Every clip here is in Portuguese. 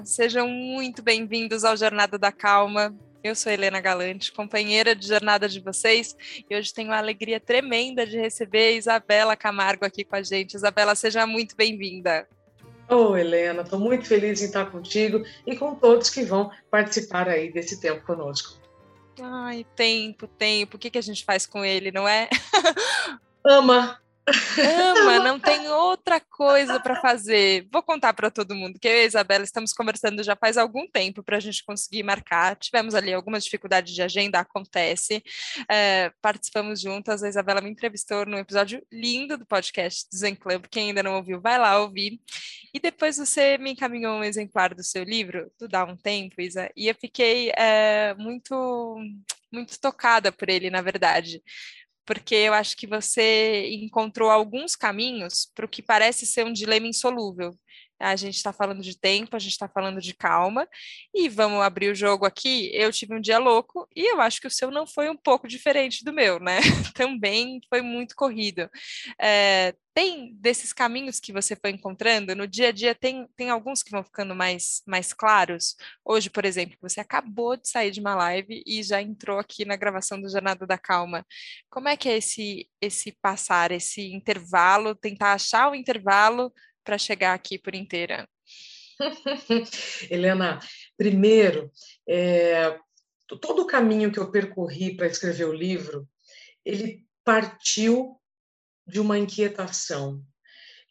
Olá, sejam muito bem-vindos ao Jornada da Calma. Eu sou Helena Galante, companheira de jornada de vocês, e hoje tenho a alegria tremenda de receber Isabela Camargo aqui com a gente. Isabela, seja muito bem-vinda. Ô, oh, Helena, estou muito feliz em estar contigo e com todos que vão participar aí desse tempo conosco. Ai, tempo, tempo, o que, que a gente faz com ele, não é? Ama, Ama, não tem outra coisa para fazer. Vou contar para todo mundo que eu e a Isabela estamos conversando já faz algum tempo para a gente conseguir marcar. Tivemos ali algumas dificuldades de agenda, acontece. É, participamos juntas. A Isabela me entrevistou num episódio lindo do podcast do Zen Club. Quem ainda não ouviu, vai lá ouvir. E depois você me encaminhou um exemplar do seu livro, do Dá um Tempo, Isa, e eu fiquei é, muito muito tocada por ele, na verdade porque eu acho que você encontrou alguns caminhos para o que parece ser um dilema insolúvel. A gente está falando de tempo, a gente está falando de calma, e vamos abrir o jogo aqui. Eu tive um dia louco e eu acho que o seu não foi um pouco diferente do meu, né? Também foi muito corrido. É, tem desses caminhos que você foi encontrando no dia a dia, tem, tem alguns que vão ficando mais, mais claros. Hoje, por exemplo, você acabou de sair de uma live e já entrou aqui na gravação do Jornada da Calma. Como é que é esse, esse passar, esse intervalo, tentar achar o intervalo para chegar aqui por inteira? Helena, primeiro, é, todo o caminho que eu percorri para escrever o livro, ele partiu de uma inquietação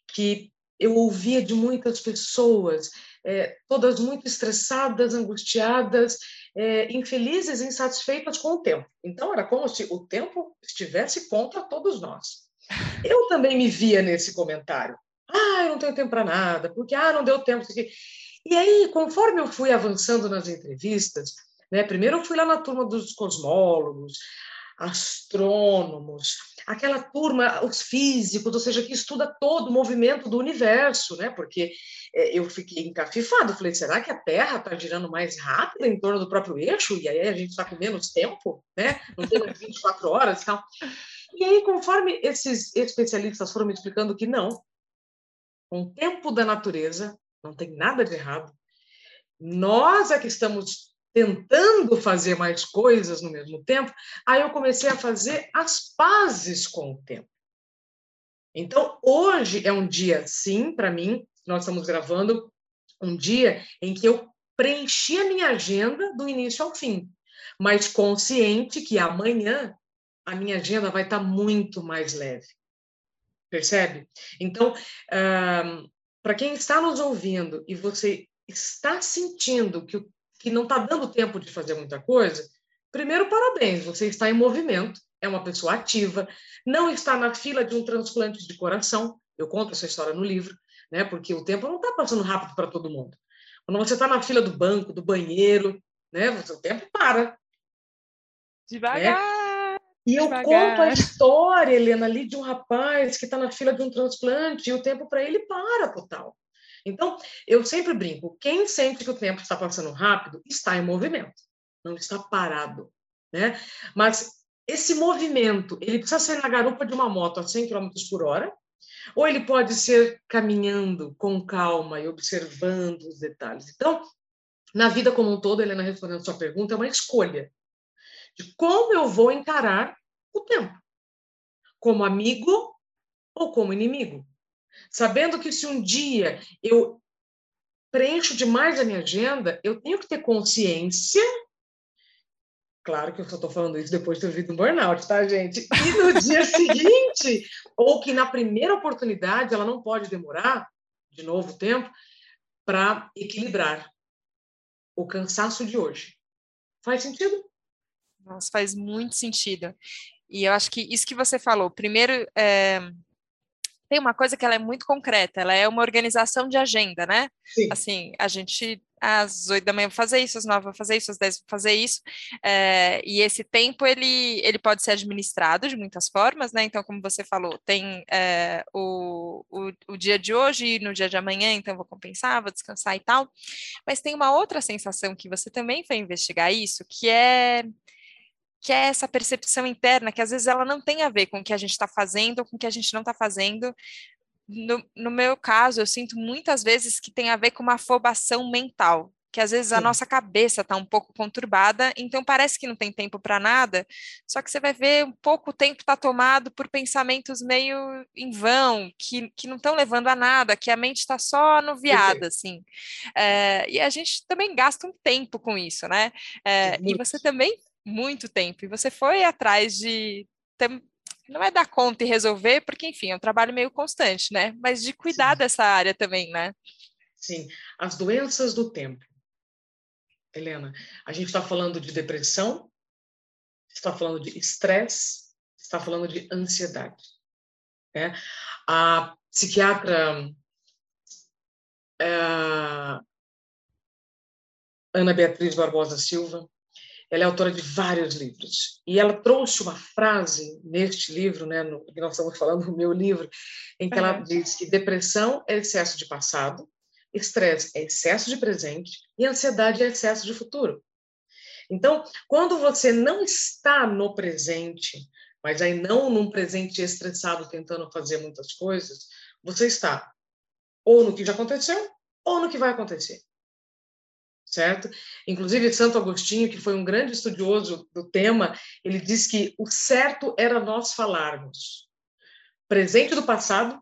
que eu ouvia de muitas pessoas, é, todas muito estressadas, angustiadas, é, infelizes, insatisfeitas com o tempo. Então, era como se o tempo estivesse contra todos nós. Eu também me via nesse comentário. Ah, eu não tenho tempo para nada, porque ah, não deu tempo. E aí, conforme eu fui avançando nas entrevistas, né, primeiro eu fui lá na turma dos cosmólogos, astrônomos, aquela turma, os físicos, ou seja, que estuda todo o movimento do universo, né? Porque é, eu fiquei encafifado, falei, será que a Terra está girando mais rápido em torno do próprio eixo? E aí a gente está com menos tempo, né? Não tem mais 24 horas e tal. E aí, conforme esses especialistas foram me explicando que não, com o tempo da natureza, não tem nada de errado. Nós é que estamos tentando fazer mais coisas no mesmo tempo. Aí eu comecei a fazer as pazes com o tempo. Então, hoje é um dia, sim, para mim, nós estamos gravando, um dia em que eu preenchi a minha agenda do início ao fim, mas consciente que amanhã a minha agenda vai estar muito mais leve percebe? Então, para quem está nos ouvindo e você está sentindo que, que não está dando tempo de fazer muita coisa, primeiro, parabéns, você está em movimento, é uma pessoa ativa, não está na fila de um transplante de coração, eu conto essa história no livro, né? porque o tempo não está passando rápido para todo mundo. Quando você está na fila do banco, do banheiro, né? o tempo para. Devagar. Né? E eu Devagar. conto a história, Helena, ali de um rapaz que está na fila de um transplante e o tempo para ele para total. Então, eu sempre brinco: quem sente que o tempo está passando rápido está em movimento, não está parado. Né? Mas esse movimento, ele precisa ser na garupa de uma moto a 100 km por hora, ou ele pode ser caminhando com calma e observando os detalhes. Então, na vida como um todo, Helena, respondendo a sua pergunta, é uma escolha de como eu vou encarar o tempo, como amigo ou como inimigo. Sabendo que se um dia eu preencho demais a minha agenda, eu tenho que ter consciência. Claro que eu só estou falando isso depois de ter vivido um burnout, tá, gente? E no dia seguinte, ou que na primeira oportunidade ela não pode demorar, de novo tempo, para equilibrar o cansaço de hoje. Faz sentido? Nossa, faz muito sentido. E eu acho que isso que você falou, primeiro, é, tem uma coisa que ela é muito concreta, ela é uma organização de agenda, né? Sim. Assim, a gente às oito da manhã vou fazer isso, às nove vou fazer isso, às dez vou fazer isso, é, e esse tempo ele, ele pode ser administrado de muitas formas, né? Então, como você falou, tem é, o, o, o, dia de hoje e no dia de amanhã, então vou compensar, vou descansar e tal, mas tem uma outra sensação que você também foi investigar isso, que é que é essa percepção interna, que às vezes ela não tem a ver com o que a gente está fazendo ou com o que a gente não está fazendo, no, no meu caso, eu sinto muitas vezes que tem a ver com uma afobação mental que às vezes Sim. a nossa cabeça está um pouco conturbada, então parece que não tem tempo para nada, só que você vai ver um pouco o tempo está tomado por pensamentos meio em vão, que, que não estão levando a nada, que a mente está só anuviada, assim. É, e a gente também gasta um tempo com isso, né? É, e você também, muito tempo, e você foi atrás de. Não é dar conta e resolver, porque, enfim, é um trabalho meio constante, né? Mas de cuidar Sim. dessa área também, né? Sim, as doenças do tempo. Helena, a gente está falando de depressão, está falando de estresse, está falando de ansiedade. Né? A psiquiatra é, Ana Beatriz Barbosa Silva, ela é autora de vários livros e ela trouxe uma frase neste livro, né, no que nós estamos falando, no meu livro, em que uhum. ela diz que depressão é excesso de passado, Estresse é excesso de presente e ansiedade é excesso de futuro. Então, quando você não está no presente, mas aí não num presente estressado tentando fazer muitas coisas, você está ou no que já aconteceu ou no que vai acontecer. Certo? Inclusive, Santo Agostinho, que foi um grande estudioso do tema, ele diz que o certo era nós falarmos presente do passado,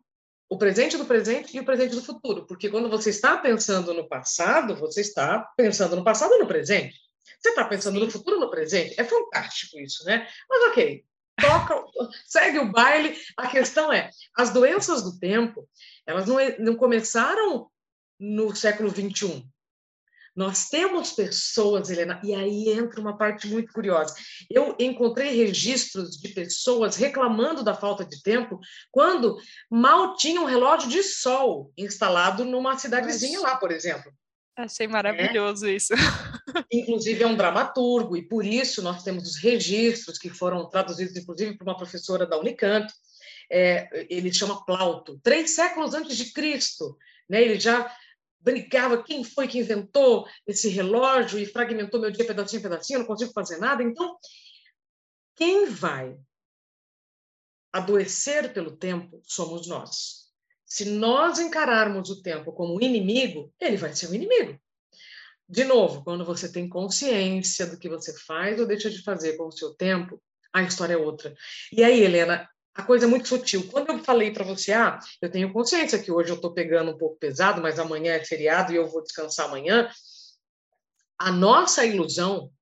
o presente do presente e o presente do futuro, porque quando você está pensando no passado, você está pensando no passado e no presente. Você está pensando no futuro no presente. É fantástico isso, né? Mas ok, toca, segue o baile. A questão é, as doenças do tempo, elas não, não começaram no século 21. Nós temos pessoas, Helena, e aí entra uma parte muito curiosa. Eu encontrei registros de pessoas reclamando da falta de tempo quando mal tinha um relógio de sol instalado numa cidadezinha lá, por exemplo. Achei maravilhoso é. isso. Inclusive é um dramaturgo, e por isso nós temos os registros que foram traduzidos, inclusive, por uma professora da Unicamp. É, ele chama Plauto, três séculos antes de Cristo. Né? Ele já brigava quem foi que inventou esse relógio e fragmentou meu dia pedacinho pedacinho, não consigo fazer nada. Então, quem vai adoecer pelo tempo somos nós. Se nós encararmos o tempo como inimigo, ele vai ser um inimigo. De novo, quando você tem consciência do que você faz ou deixa de fazer com o seu tempo, a história é outra. E aí, Helena, a coisa é muito sutil. Quando eu falei para você, ah, eu tenho consciência que hoje eu estou pegando um pouco pesado, mas amanhã é feriado e eu vou descansar amanhã, a nossa ilusão,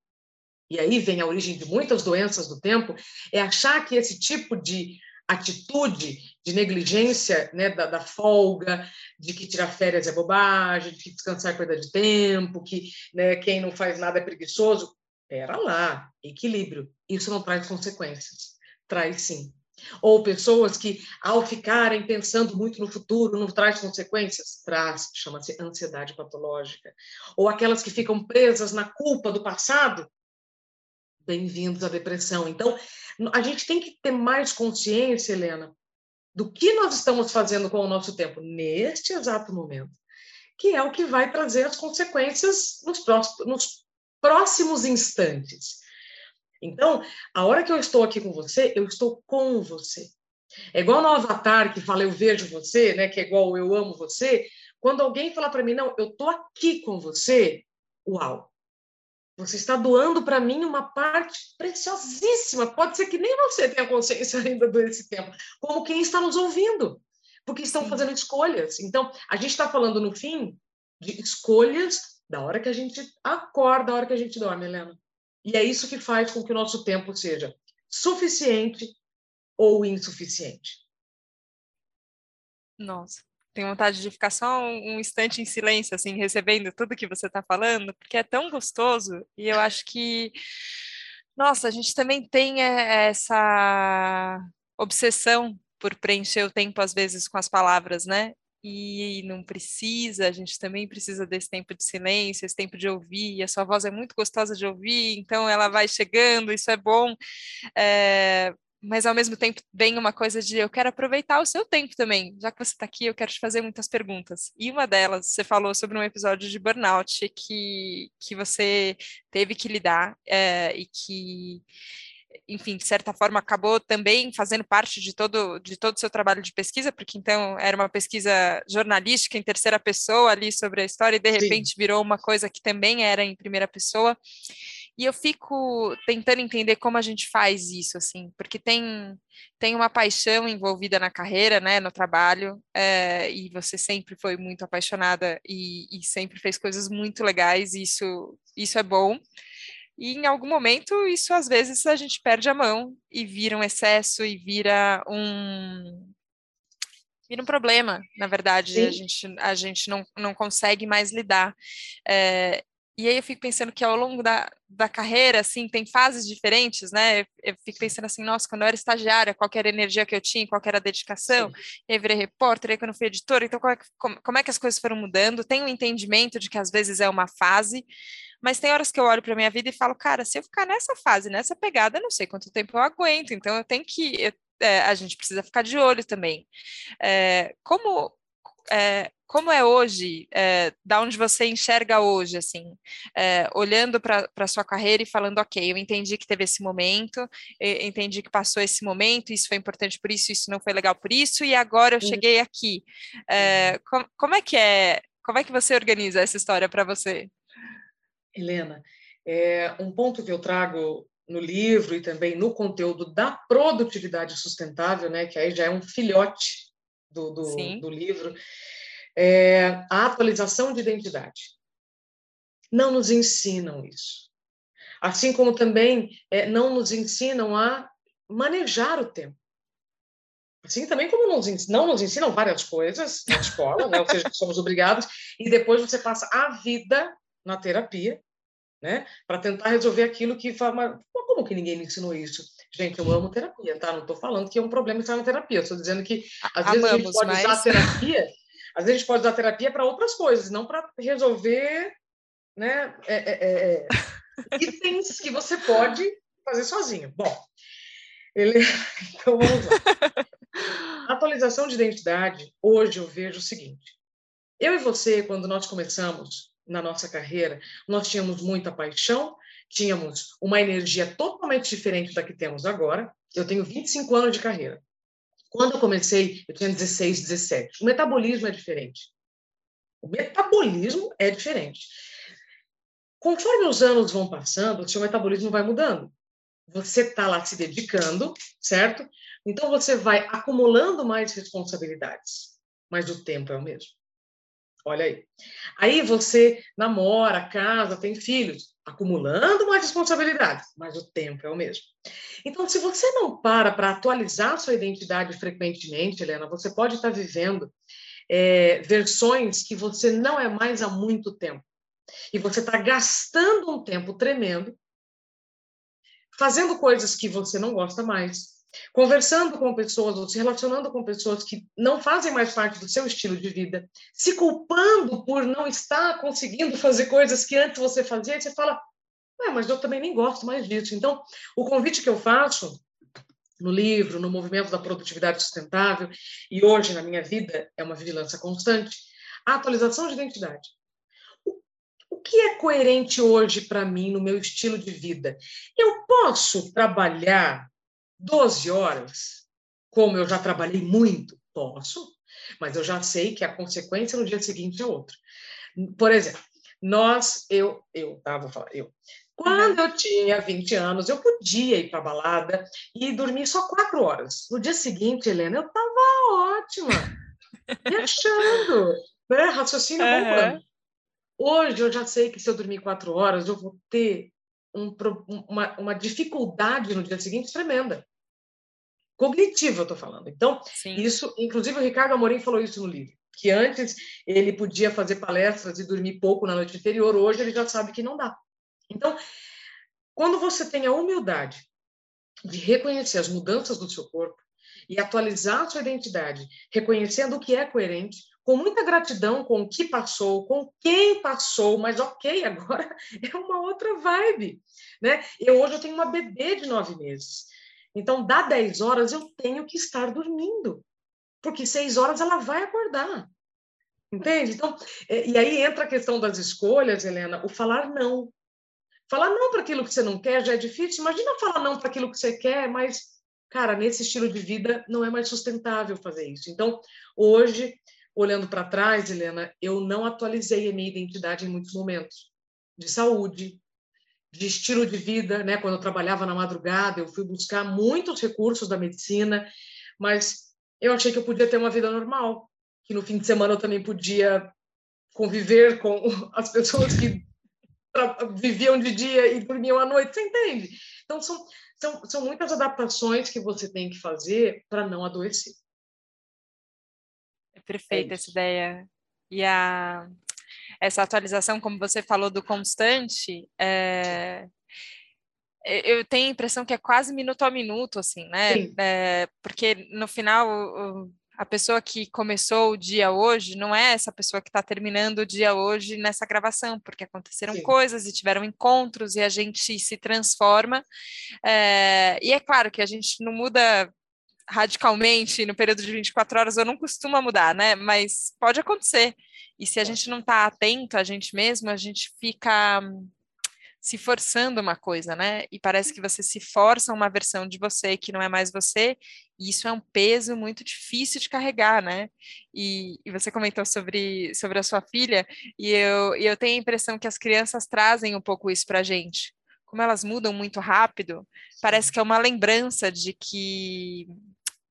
e aí vem a origem de muitas doenças do tempo, é achar que esse tipo de atitude de negligência, né, da, da, folga, de que tirar férias é bobagem, de que descansar é perda de tempo, que né, quem não faz nada é preguiçoso. Pera lá, equilíbrio. Isso não traz consequências. Traz sim. Ou pessoas que, ao ficarem pensando muito no futuro, não traz consequências? Traz, chama-se ansiedade patológica. Ou aquelas que ficam presas na culpa do passado? Bem-vindos à depressão. Então, a gente tem que ter mais consciência, Helena, do que nós estamos fazendo com o nosso tempo neste exato momento, que é o que vai trazer as consequências nos próximos, nos próximos instantes. Então, a hora que eu estou aqui com você, eu estou com você. É igual no Avatar que fala eu vejo você, né? Que é igual eu amo você. Quando alguém fala para mim, não, eu estou aqui com você, uau! Você está doando para mim uma parte preciosíssima. Pode ser que nem você tenha consciência ainda desse tempo, como quem está nos ouvindo, porque estão Sim. fazendo escolhas. Então, a gente está falando no fim de escolhas da hora que a gente acorda, da hora que a gente dorme, Helena. E é isso que faz com que o nosso tempo seja suficiente ou insuficiente. Nossa, tenho vontade de ficar só um, um instante em silêncio, assim, recebendo tudo que você está falando, porque é tão gostoso e eu acho que, nossa, a gente também tem é, essa obsessão por preencher o tempo às vezes com as palavras, né? E não precisa, a gente também precisa desse tempo de silêncio, esse tempo de ouvir, a sua voz é muito gostosa de ouvir, então ela vai chegando, isso é bom, é, mas ao mesmo tempo vem uma coisa de eu quero aproveitar o seu tempo também, já que você está aqui, eu quero te fazer muitas perguntas. E uma delas, você falou sobre um episódio de burnout que, que você teve que lidar é, e que enfim, de certa forma, acabou também fazendo parte de todo de todo o seu trabalho de pesquisa, porque então era uma pesquisa jornalística em terceira pessoa ali sobre a história, e de repente Sim. virou uma coisa que também era em primeira pessoa. E eu fico tentando entender como a gente faz isso, assim, porque tem, tem uma paixão envolvida na carreira, né, no trabalho, é, e você sempre foi muito apaixonada e, e sempre fez coisas muito legais, e isso, isso é bom. E em algum momento, isso às vezes a gente perde a mão e vira um excesso e vira um, vira um problema, na verdade, Sim. a gente, a gente não, não consegue mais lidar. É, e aí eu fico pensando que ao longo da, da carreira, assim, tem fases diferentes, né? Eu fico pensando assim, nossa, quando eu era estagiária, qual era a energia que eu tinha, qual era a dedicação, Sim. e aí virei repórter, aí quando eu fui editora, então como é, que, como, como é que as coisas foram mudando? Tenho um entendimento de que às vezes é uma fase, mas tem horas que eu olho para minha vida e falo, cara, se eu ficar nessa fase, nessa pegada, não sei quanto tempo eu aguento, então eu tenho que, eu, é, a gente precisa ficar de olho também. É, como é, como é hoje, é, da onde você enxerga hoje, assim, é, olhando para a sua carreira e falando, ok, eu entendi que teve esse momento, entendi que passou esse momento, isso foi importante por isso, isso não foi legal por isso, e agora eu cheguei aqui. É, uhum. com, como é que é, como é que você organiza essa história para você? Helena, é, um ponto que eu trago no livro e também no conteúdo da produtividade sustentável, né, que aí já é um filhote do, do, do livro, é a atualização de identidade. Não nos ensinam isso. Assim como também é, não nos ensinam a manejar o tempo. Assim também como nos, não nos ensinam várias coisas na escola, né? ou seja, somos obrigados, e depois você passa a vida na terapia, né? Para tentar resolver aquilo que fala, como que ninguém me ensinou isso? Gente, eu amo terapia, tá? Não estou falando que é um problema estar na terapia, estou dizendo que às vezes Amamos, a gente pode mas... usar a terapia às vezes a gente pode usar terapia para outras coisas, não para resolver né, é, é, é, é itens que você pode fazer sozinho. Bom, ele... então vamos lá. atualização de identidade, hoje eu vejo o seguinte: eu e você, quando nós começamos na nossa carreira, nós tínhamos muita paixão, tínhamos uma energia totalmente diferente da que temos agora. Eu tenho 25 anos de carreira. Quando eu comecei, eu tinha 16, 17. O metabolismo é diferente. O metabolismo é diferente. Conforme os anos vão passando, o seu metabolismo vai mudando. Você está lá se dedicando, certo? Então você vai acumulando mais responsabilidades, mas o tempo é o mesmo. Olha aí. Aí você namora, casa, tem filhos, acumulando mais responsabilidades, mas o tempo é o mesmo. Então, se você não para para atualizar sua identidade frequentemente, Helena, você pode estar vivendo é, versões que você não é mais há muito tempo. E você está gastando um tempo tremendo fazendo coisas que você não gosta mais, conversando com pessoas ou se relacionando com pessoas que não fazem mais parte do seu estilo de vida, se culpando por não estar conseguindo fazer coisas que antes você fazia, e você fala, mas eu também nem gosto mais disso. Então, o convite que eu faço no livro, no movimento da produtividade sustentável, e hoje na minha vida é uma vigilância constante, a atualização de identidade. O que é coerente hoje para mim no meu estilo de vida? Eu posso trabalhar 12 horas, como eu já trabalhei muito, posso, mas eu já sei que a consequência no dia seguinte é outra. Por exemplo, nós, eu, eu, tá, vou falar, eu. Quando eu tinha 20 anos, eu podia ir para balada e dormir só quatro horas. No dia seguinte, Helena, eu estava ótima, me achando, né? raciocínio uhum. bombando. Hoje eu já sei que se eu dormir quatro horas, eu vou ter um, uma, uma dificuldade no dia seguinte tremenda. Cognitiva, eu estou falando. Então, Sim. isso, inclusive o Ricardo Amorim falou isso no livro, que antes ele podia fazer palestras e dormir pouco na noite anterior, hoje ele já sabe que não dá. Então, quando você tem a humildade de reconhecer as mudanças do seu corpo e atualizar a sua identidade, reconhecendo o que é coerente, com muita gratidão com o que passou, com quem passou, mas ok, agora é uma outra vibe, né? Eu hoje eu tenho uma bebê de nove meses, então dá dez horas eu tenho que estar dormindo, porque seis horas ela vai acordar, entende? Então, é, e aí entra a questão das escolhas, Helena, o falar não. Falar não para aquilo que você não quer já é difícil. Imagina falar não para aquilo que você quer, mas, cara, nesse estilo de vida não é mais sustentável fazer isso. Então, hoje, olhando para trás, Helena, eu não atualizei a minha identidade em muitos momentos de saúde, de estilo de vida, né? Quando eu trabalhava na madrugada, eu fui buscar muitos recursos da medicina, mas eu achei que eu podia ter uma vida normal, que no fim de semana eu também podia conviver com as pessoas que viviam de dia e dormiam à noite, você entende? Então, são, são, são muitas adaptações que você tem que fazer para não adoecer. Perfeita é essa ideia. E a, essa atualização, como você falou, do constante, é, eu tenho a impressão que é quase minuto a minuto, assim, né? É, porque no final a pessoa que começou o dia hoje não é essa pessoa que está terminando o dia hoje nessa gravação, porque aconteceram Sim. coisas e tiveram encontros e a gente se transforma. É, e é claro que a gente não muda radicalmente no período de 24 horas, eu não costumo mudar, né? Mas pode acontecer. E se a gente não está atento a gente mesmo, a gente fica se forçando uma coisa, né? E parece que você se força uma versão de você que não é mais você, e isso é um peso muito difícil de carregar, né? E, e você comentou sobre, sobre a sua filha, e eu, e eu tenho a impressão que as crianças trazem um pouco isso para a gente. Como elas mudam muito rápido, parece que é uma lembrança de que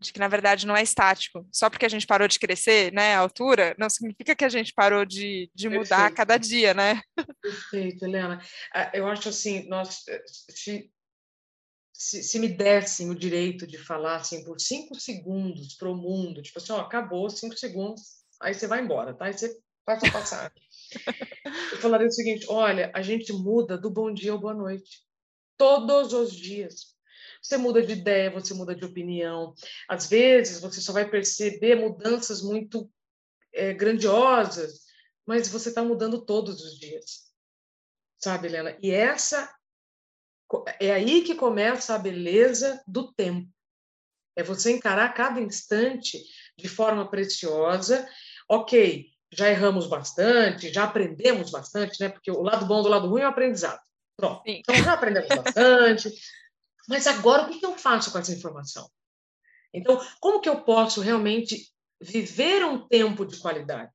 de que na verdade não é estático. Só porque a gente parou de crescer, né, a altura, não significa que a gente parou de, de mudar a cada dia, né? Perfeito, Helena. Ah, eu acho assim, nós, eh, se, se, se me dessem o direito de falar assim por cinco segundos para o mundo, tipo assim, ó, acabou cinco segundos, aí você vai embora, tá? Aí você passa a passar. eu falaria o seguinte: olha, a gente muda do bom dia ao boa noite. Todos os dias você muda de ideia, você muda de opinião. Às vezes, você só vai perceber mudanças muito é, grandiosas, mas você está mudando todos os dias. Sabe, Helena? E essa é aí que começa a beleza do tempo. É você encarar cada instante de forma preciosa. Ok, já erramos bastante, já aprendemos bastante, né? Porque o lado bom do lado ruim é o aprendizado. Pronto. Sim. Então já aprendemos bastante, mas agora, o que eu faço com essa informação? Então, como que eu posso realmente viver um tempo de qualidade?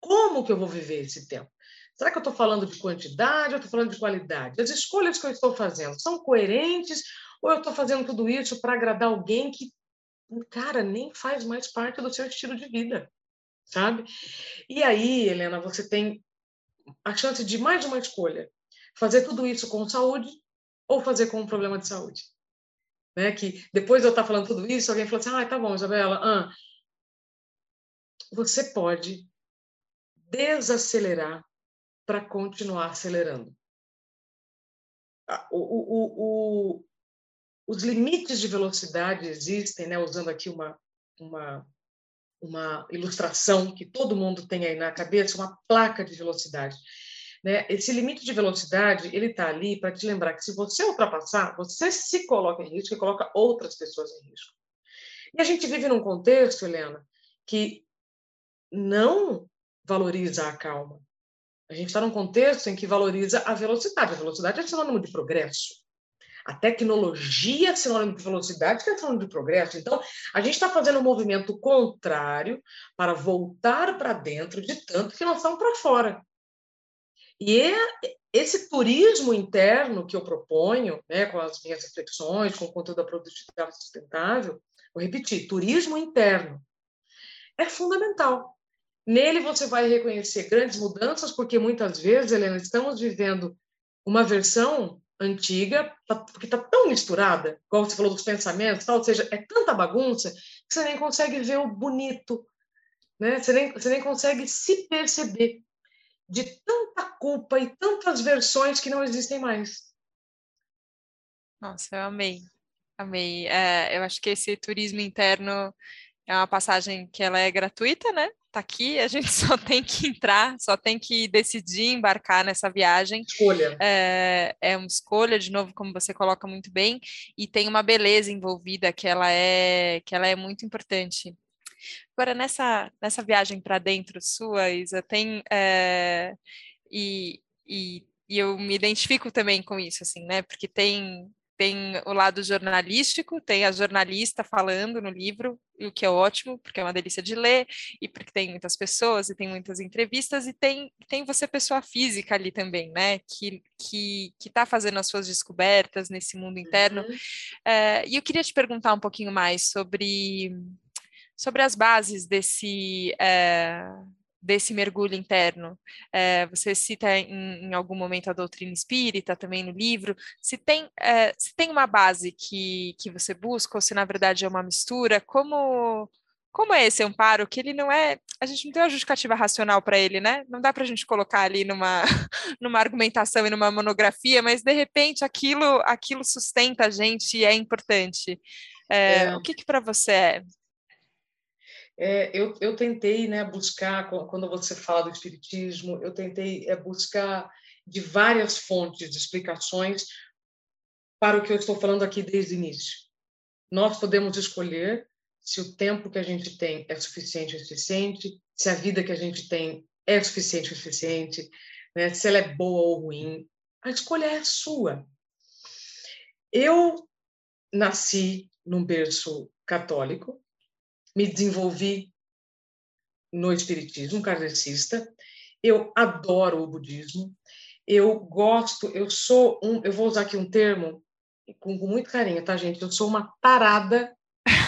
Como que eu vou viver esse tempo? Será que eu estou falando de quantidade ou estou falando de qualidade? As escolhas que eu estou fazendo são coerentes ou eu estou fazendo tudo isso para agradar alguém que, cara, nem faz mais parte do seu estilo de vida, sabe? E aí, Helena, você tem a chance de mais uma escolha. Fazer tudo isso com saúde ou fazer com um problema de saúde. Né? Que depois de eu estar falando tudo isso, alguém falou assim: ah, tá bom, Isabela, ah, você pode desacelerar para continuar acelerando. O, o, o, os limites de velocidade existem, né? usando aqui uma, uma, uma ilustração que todo mundo tem aí na cabeça, uma placa de velocidade. Né? Esse limite de velocidade, ele está ali para te lembrar que se você ultrapassar, você se coloca em risco e coloca outras pessoas em risco. E a gente vive num contexto, Helena, que não valoriza a calma. A gente está num contexto em que valoriza a velocidade. A velocidade é sinônimo de progresso. A tecnologia é sinônimo de velocidade, que é sinônimo de progresso. Então, a gente está fazendo um movimento contrário para voltar para dentro de tanto que nós estamos para fora. E é esse turismo interno que eu proponho, né, com as minhas reflexões, com o conteúdo da produtividade sustentável, vou repetir, turismo interno é fundamental. Nele você vai reconhecer grandes mudanças, porque muitas vezes, Helena, estamos vivendo uma versão antiga, tá, porque está tão misturada, igual você falou dos pensamentos, tal, ou seja, é tanta bagunça que você nem consegue ver o bonito, né? Você nem, você nem consegue se perceber de tanta culpa e tantas versões que não existem mais. Nossa, eu amei, amei. É, eu acho que esse turismo interno é uma passagem que ela é gratuita, né? Tá aqui, a gente só tem que entrar, só tem que decidir embarcar nessa viagem. Escolha. É, é uma escolha, de novo, como você coloca muito bem, e tem uma beleza envolvida que ela é que ela é muito importante. Agora, nessa, nessa viagem para dentro sua, Isa, tem. É, e, e e eu me identifico também com isso, assim, né? Porque tem tem o lado jornalístico, tem a jornalista falando no livro, o que é ótimo, porque é uma delícia de ler, e porque tem muitas pessoas, e tem muitas entrevistas, e tem, tem você, pessoa física ali também, né, que que está fazendo as suas descobertas nesse mundo interno. Uhum. É, e eu queria te perguntar um pouquinho mais sobre, sobre as bases desse... É, desse mergulho interno. É, você cita em, em, algum momento a doutrina espírita, também no livro. Se tem, é, se tem uma base que, que você busca, ou se na verdade é uma mistura, como, como é esse amparo? Que ele não é. A gente não tem uma justificativa racional para ele, né? Não dá para a gente colocar ali numa, numa argumentação e numa monografia, mas de repente aquilo, aquilo sustenta a gente e é importante. É. O que, que para você é? É, eu, eu tentei né, buscar, quando você fala do Espiritismo, eu tentei é, buscar de várias fontes de explicações para o que eu estou falando aqui desde o início. Nós podemos escolher se o tempo que a gente tem é suficiente ou suficiente, se a vida que a gente tem é suficiente ou suficiente, né, se ela é boa ou ruim. A escolha é sua. Eu nasci num berço católico, me desenvolvi no espiritismo kardecista. Eu adoro o budismo. Eu gosto, eu sou um, eu vou usar aqui um termo com, com muito carinho, tá, gente? Eu sou uma tarada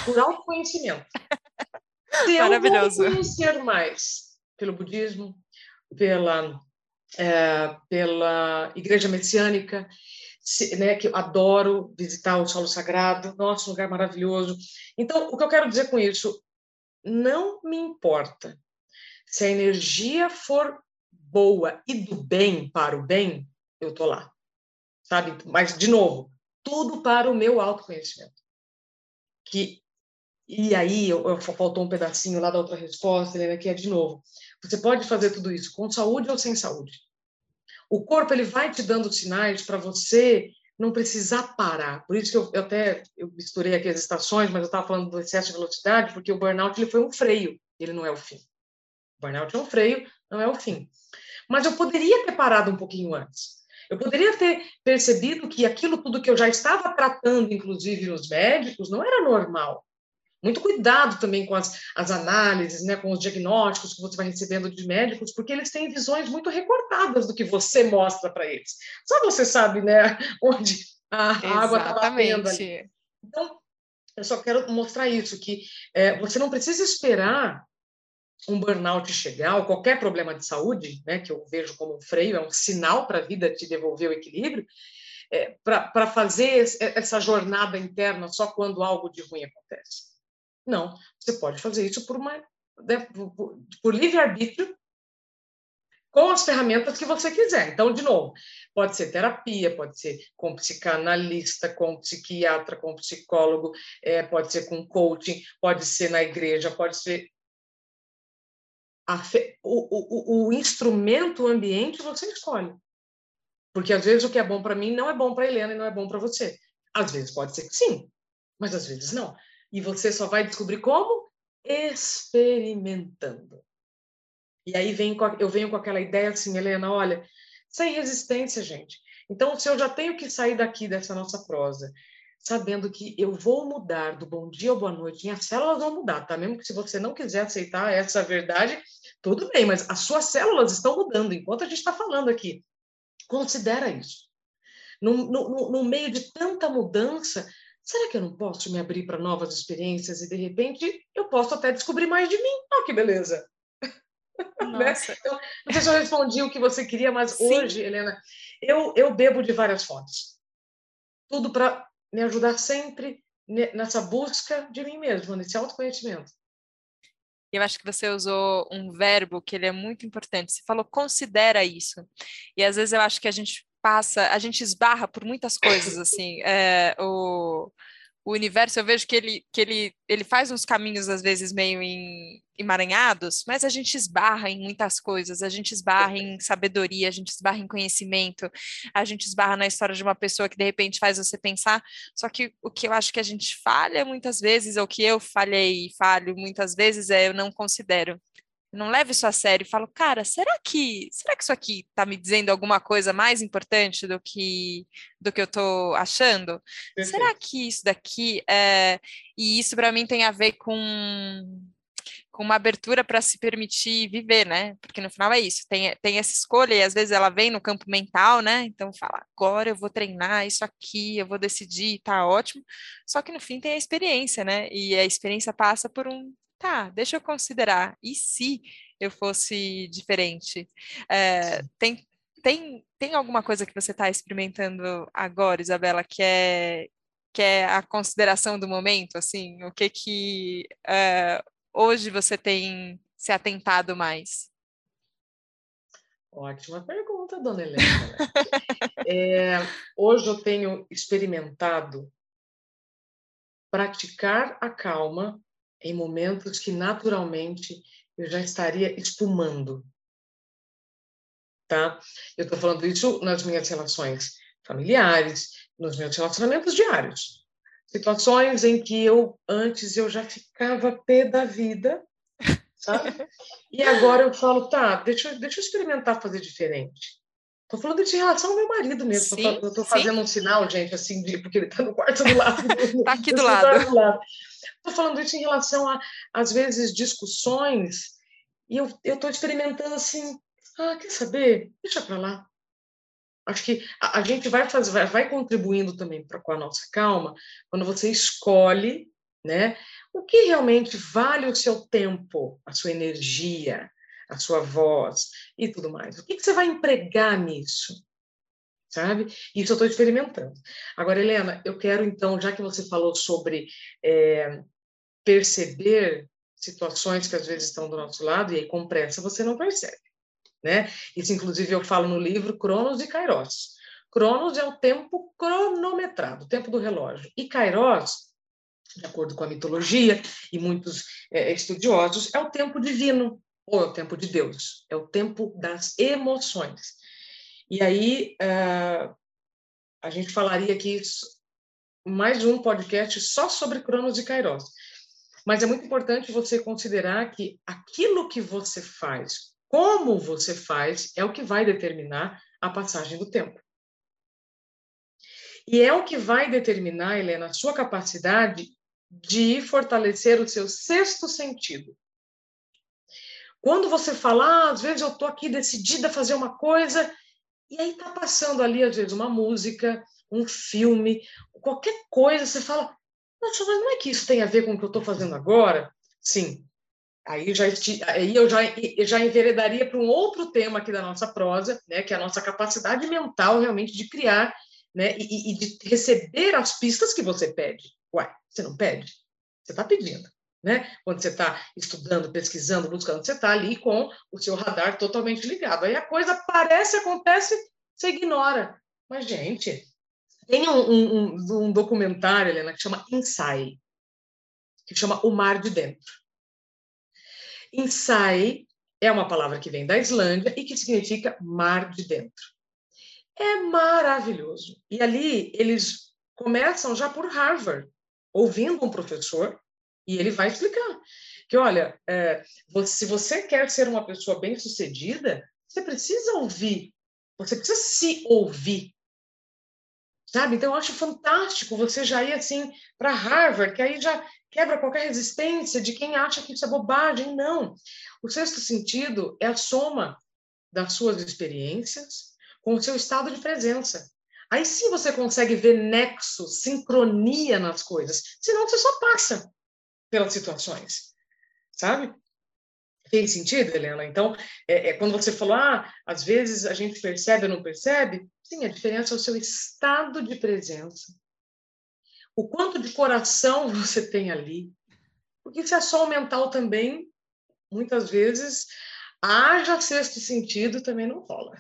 por autoconhecimento. Se eu vou conhecer mais pelo budismo, pela, é, pela igreja messiânica, né, que adoro visitar o solo sagrado, nosso lugar maravilhoso. Então, o que eu quero dizer com isso, não me importa se a energia for boa e do bem para o bem, eu tô lá, sabe? Mas de novo, tudo para o meu autoconhecimento. Que e aí eu, eu, faltou um pedacinho lá da outra resposta, Helena, que é de novo. Você pode fazer tudo isso com saúde ou sem saúde. O corpo ele vai te dando sinais para você não precisar parar. Por isso que eu, eu, até eu misturei aqui as estações, mas eu estava falando do excesso de velocidade, porque o burnout ele foi um freio, ele não é o fim. O burnout é um freio, não é o fim. Mas eu poderia ter parado um pouquinho antes. Eu poderia ter percebido que aquilo tudo que eu já estava tratando, inclusive nos médicos, não era normal. Muito cuidado também com as, as análises, né, com os diagnósticos que você vai recebendo de médicos, porque eles têm visões muito recortadas do que você mostra para eles. Só você sabe, né, onde a, a água está batendo ali. Então, eu só quero mostrar isso, que é, você não precisa esperar um burnout chegar, ou qualquer problema de saúde, né, que eu vejo como um freio, é um sinal para a vida te devolver o equilíbrio, é, para fazer essa jornada interna só quando algo de ruim acontece. Não, você pode fazer isso por uma né, por, por livre-arbítrio com as ferramentas que você quiser. Então, de novo, pode ser terapia, pode ser com psicanalista, com psiquiatra, com psicólogo, é, pode ser com coaching, pode ser na igreja, pode ser. Fe... O, o, o instrumento, o ambiente, você escolhe. Porque às vezes o que é bom para mim não é bom para Helena e não é bom para você. Às vezes pode ser que sim, mas às vezes não. E você só vai descobrir como? Experimentando. E aí vem eu venho com aquela ideia assim, Helena, olha, sem resistência, gente. Então, se eu já tenho que sair daqui dessa nossa prosa, sabendo que eu vou mudar do bom dia ao boa noite, minhas células vão mudar, tá? Mesmo que se você não quiser aceitar essa verdade, tudo bem, mas as suas células estão mudando enquanto a gente está falando aqui. Considera isso. No, no, no meio de tanta mudança, será que eu não posso me abrir para novas experiências e de repente eu posso até descobrir mais de mim? Oh, que beleza! né? então, não sei se eu respondi o que você queria, mas Sim. hoje, Helena, eu, eu bebo de várias fontes. Tudo para me ajudar sempre nessa busca de mim mesma, nesse autoconhecimento. Eu acho que você usou um verbo que ele é muito importante. Você falou considera isso. E às vezes eu acho que a gente passa, a gente esbarra por muitas coisas, assim, é, o, o universo, eu vejo que ele, que ele, ele faz uns caminhos, às vezes, meio em, emaranhados, mas a gente esbarra em muitas coisas, a gente esbarra em sabedoria, a gente esbarra em conhecimento, a gente esbarra na história de uma pessoa que, de repente, faz você pensar, só que o que eu acho que a gente falha muitas vezes, ou que eu falhei e falho muitas vezes, é eu não considero não levo isso a sério e falo, cara, será que, será que isso aqui está me dizendo alguma coisa mais importante do que do que eu estou achando? Perfeito. Será que isso daqui é... e isso para mim tem a ver com com uma abertura para se permitir viver, né? Porque no final é isso, tem, tem essa escolha e às vezes ela vem no campo mental, né? Então fala, agora eu vou treinar isso aqui, eu vou decidir, tá ótimo. Só que no fim tem a experiência, né? E a experiência passa por um, tá, deixa eu considerar, e se eu fosse diferente? É, tem, tem, tem alguma coisa que você está experimentando agora, Isabela, que é que é a consideração do momento, assim, o que que uh, hoje você tem se atentado mais? Ótima pergunta, dona Helena. é, hoje eu tenho experimentado praticar a calma em momentos que naturalmente eu já estaria espumando. Tá? Eu estou falando isso nas minhas relações familiares, nos meus relacionamentos diários situações em que eu antes eu já ficava pé da vida, sabe? E agora eu falo, tá, deixa, deixa eu experimentar fazer diferente. Tô falando de relação ao meu marido mesmo. Sim, eu tô fazendo sim. um sinal, gente, assim, de, porque ele tá no quarto do lado. tá aqui do lado. do lado. Tô falando isso em relação a, às vezes, discussões, e eu, eu tô experimentando assim, ah, quer saber? Deixa para lá. Acho que a, a gente vai, fazer, vai, vai contribuindo também pra, com a nossa calma quando você escolhe né, o que realmente vale o seu tempo, a sua energia, a sua voz e tudo mais. O que, que você vai empregar nisso? Sabe? Isso eu estou experimentando. Agora, Helena, eu quero então, já que você falou sobre é, perceber situações que às vezes estão do nosso lado e aí com pressa você não percebe né? Isso, inclusive, eu falo no livro Cronos e Kairos. Cronos é o tempo cronometrado, o tempo do relógio. E Kairos, de acordo com a mitologia e muitos é, estudiosos, é o tempo divino, ou é o tempo de Deus, é o tempo das emoções. E aí, uh, a gente falaria aqui mais um podcast só sobre Cronos e Kairos. Mas é muito importante você considerar que aquilo que você faz como você faz é o que vai determinar a passagem do tempo. E é o que vai determinar, Helena, a sua capacidade de fortalecer o seu sexto sentido. Quando você fala, ah, às vezes eu estou aqui decidida a fazer uma coisa, e aí está passando ali, às vezes, uma música, um filme, qualquer coisa, você fala, mas não é que isso tem a ver com o que eu estou fazendo agora? Sim, Aí, já, aí eu já, já enveredaria para um outro tema aqui da nossa prosa, né, que é a nossa capacidade mental realmente de criar né, e, e de receber as pistas que você pede. Uai, você não pede? Você está pedindo. Né? Quando você está estudando, pesquisando, buscando, você está ali com o seu radar totalmente ligado. Aí a coisa aparece, acontece, você ignora. Mas, gente, tem um, um, um documentário, Helena, que chama Inside, que chama O Mar de Dentro. Insai é uma palavra que vem da Islândia e que significa mar de dentro. É maravilhoso. E ali eles começam já por Harvard, ouvindo um professor, e ele vai explicar que, olha, é, se você quer ser uma pessoa bem-sucedida, você precisa ouvir, você precisa se ouvir. Sabe? Então, eu acho fantástico você já ir assim para Harvard, que aí já quebra qualquer resistência de quem acha que isso é bobagem. Não. O sexto sentido é a soma das suas experiências com o seu estado de presença. Aí sim você consegue ver nexo, sincronia nas coisas. Senão você só passa pelas situações, sabe? Tem sentido, Helena? Então, é, é, quando você falou, ah, às vezes a gente percebe ou não percebe, sim, a diferença é o seu estado de presença o quanto de coração você tem ali. Porque se é só o mental também, muitas vezes, haja sexto sentido, também não rola.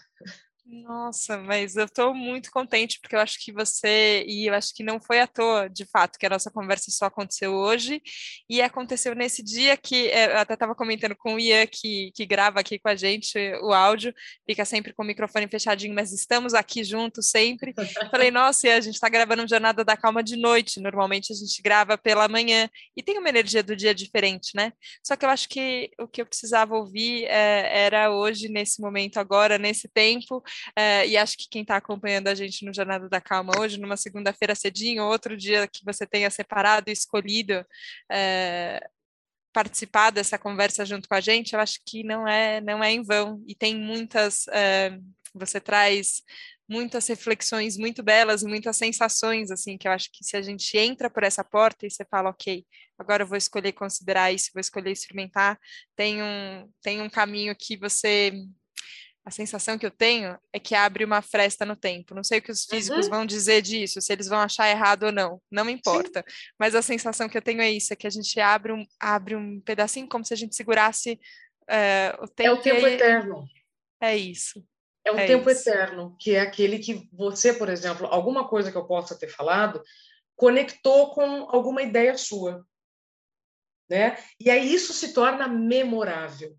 Nossa, mas eu estou muito contente porque eu acho que você e eu acho que não foi à toa, de fato, que a nossa conversa só aconteceu hoje e aconteceu nesse dia que é, eu até estava comentando com o Ian que, que grava aqui com a gente o áudio, fica sempre com o microfone fechadinho, mas estamos aqui juntos sempre. Falei, nossa, a gente está gravando Jornada da Calma de noite, normalmente a gente grava pela manhã e tem uma energia do dia diferente, né? Só que eu acho que o que eu precisava ouvir é, era hoje, nesse momento agora, nesse tempo. É, e acho que quem está acompanhando a gente no Jornada da Calma hoje, numa segunda-feira cedinho, outro dia que você tenha separado e escolhido é, participar dessa conversa junto com a gente, eu acho que não é, não é em vão. E tem muitas. É, você traz muitas reflexões muito belas muitas sensações, assim, que eu acho que se a gente entra por essa porta e você fala, ok, agora eu vou escolher considerar isso, vou escolher experimentar, tem um, tem um caminho que você a sensação que eu tenho é que abre uma fresta no tempo. Não sei o que os físicos uhum. vão dizer disso, se eles vão achar errado ou não, não me importa. Sim. Mas a sensação que eu tenho é isso, é que a gente abre um, abre um pedacinho como se a gente segurasse uh, o tempo. É o tempo eterno. É isso. É o é tempo isso. eterno, que é aquele que você, por exemplo, alguma coisa que eu possa ter falado, conectou com alguma ideia sua. Né? E aí isso se torna memorável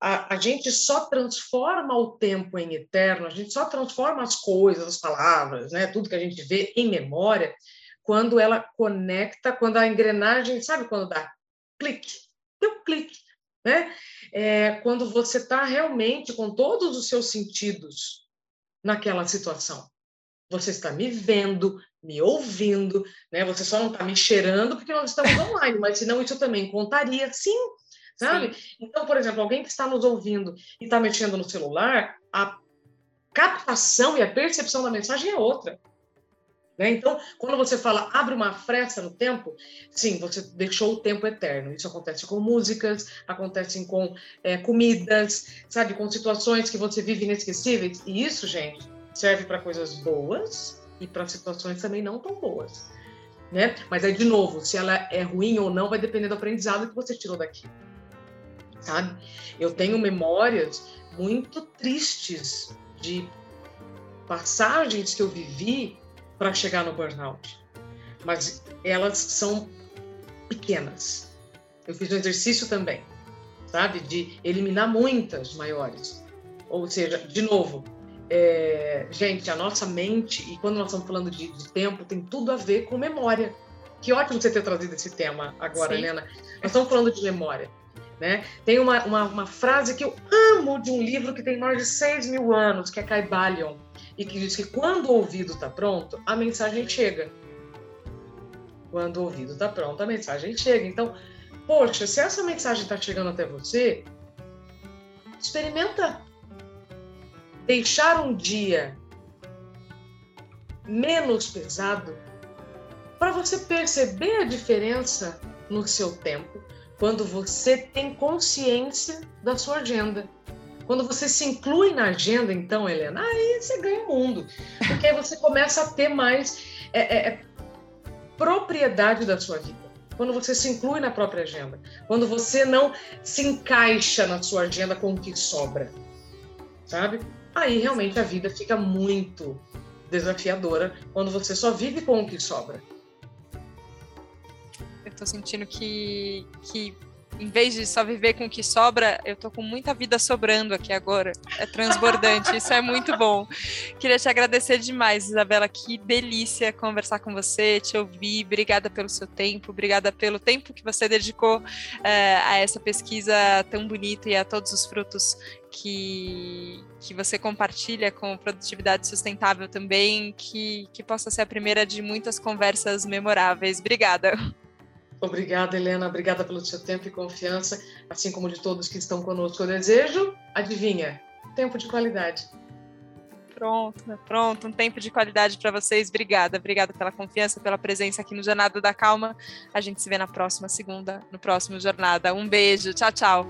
a, a gente só transforma o tempo em eterno, a gente só transforma as coisas, as palavras, né, tudo que a gente vê em memória, quando ela conecta, quando a engrenagem, sabe quando dá clique, deu clique, né? É, quando você está realmente com todos os seus sentidos naquela situação. Você está me vendo, me ouvindo, né? Você só não está me cheirando porque nós estamos online, mas senão isso também contaria, sim, sabe? Sim. Então, por exemplo, alguém que está nos ouvindo e está mexendo no celular, a captação e a percepção da mensagem é outra. Né? Então, quando você fala abre uma fresta no tempo, sim, você deixou o tempo eterno. Isso acontece com músicas, acontece com é, comidas, sabe, com situações que você vive inesquecíveis. E isso, gente, serve para coisas boas e para situações também não tão boas. Né? Mas aí, de novo, se ela é ruim ou não, vai depender do aprendizado que você tirou daqui sabe? Eu tenho memórias muito tristes de passagens que eu vivi para chegar no burnout, mas elas são pequenas. Eu fiz um exercício também, sabe, de eliminar muitas maiores. Ou seja, de novo, é, gente, a nossa mente, e quando nós estamos falando de, de, tempo, tem tudo a ver com memória. Que ótimo você ter trazido esse tema agora, Sim. Helena. Nós estamos falando de memória. Né? Tem uma, uma, uma, frase que eu amo de um livro que tem mais de 6 mil anos, que é Caibalion, e que diz que quando o ouvido está pronto, a mensagem chega. Quando o ouvido está pronto, a mensagem chega. Então, poxa, se essa mensagem está chegando até você, experimenta deixar um dia menos pesado para você perceber a diferença no seu tempo quando você tem consciência da sua agenda. Quando você se inclui na agenda, então, Helena, aí você ganha o mundo. Porque aí você começa a ter mais é, é, é, propriedade da sua vida. Quando você se inclui na própria agenda. Quando você não se encaixa na sua agenda com o que sobra. Sabe? Aí realmente a vida fica muito desafiadora quando você só vive com o que sobra tô sentindo que, que em vez de só viver com o que sobra, eu tô com muita vida sobrando aqui agora. É transbordante, isso é muito bom. Queria te agradecer demais, Isabela. Que delícia conversar com você, te ouvir. Obrigada pelo seu tempo, obrigada pelo tempo que você dedicou é, a essa pesquisa tão bonita e a todos os frutos que, que você compartilha com produtividade sustentável também. Que, que possa ser a primeira de muitas conversas memoráveis. Obrigada. Obrigada, Helena. Obrigada pelo seu tempo e confiança, assim como de todos que estão conosco. Eu desejo, adivinha, tempo de qualidade. Pronto, pronto, um tempo de qualidade para vocês. Obrigada, obrigada pela confiança, pela presença aqui no Jornada da Calma. A gente se vê na próxima segunda, no próximo Jornada. Um beijo, tchau, tchau.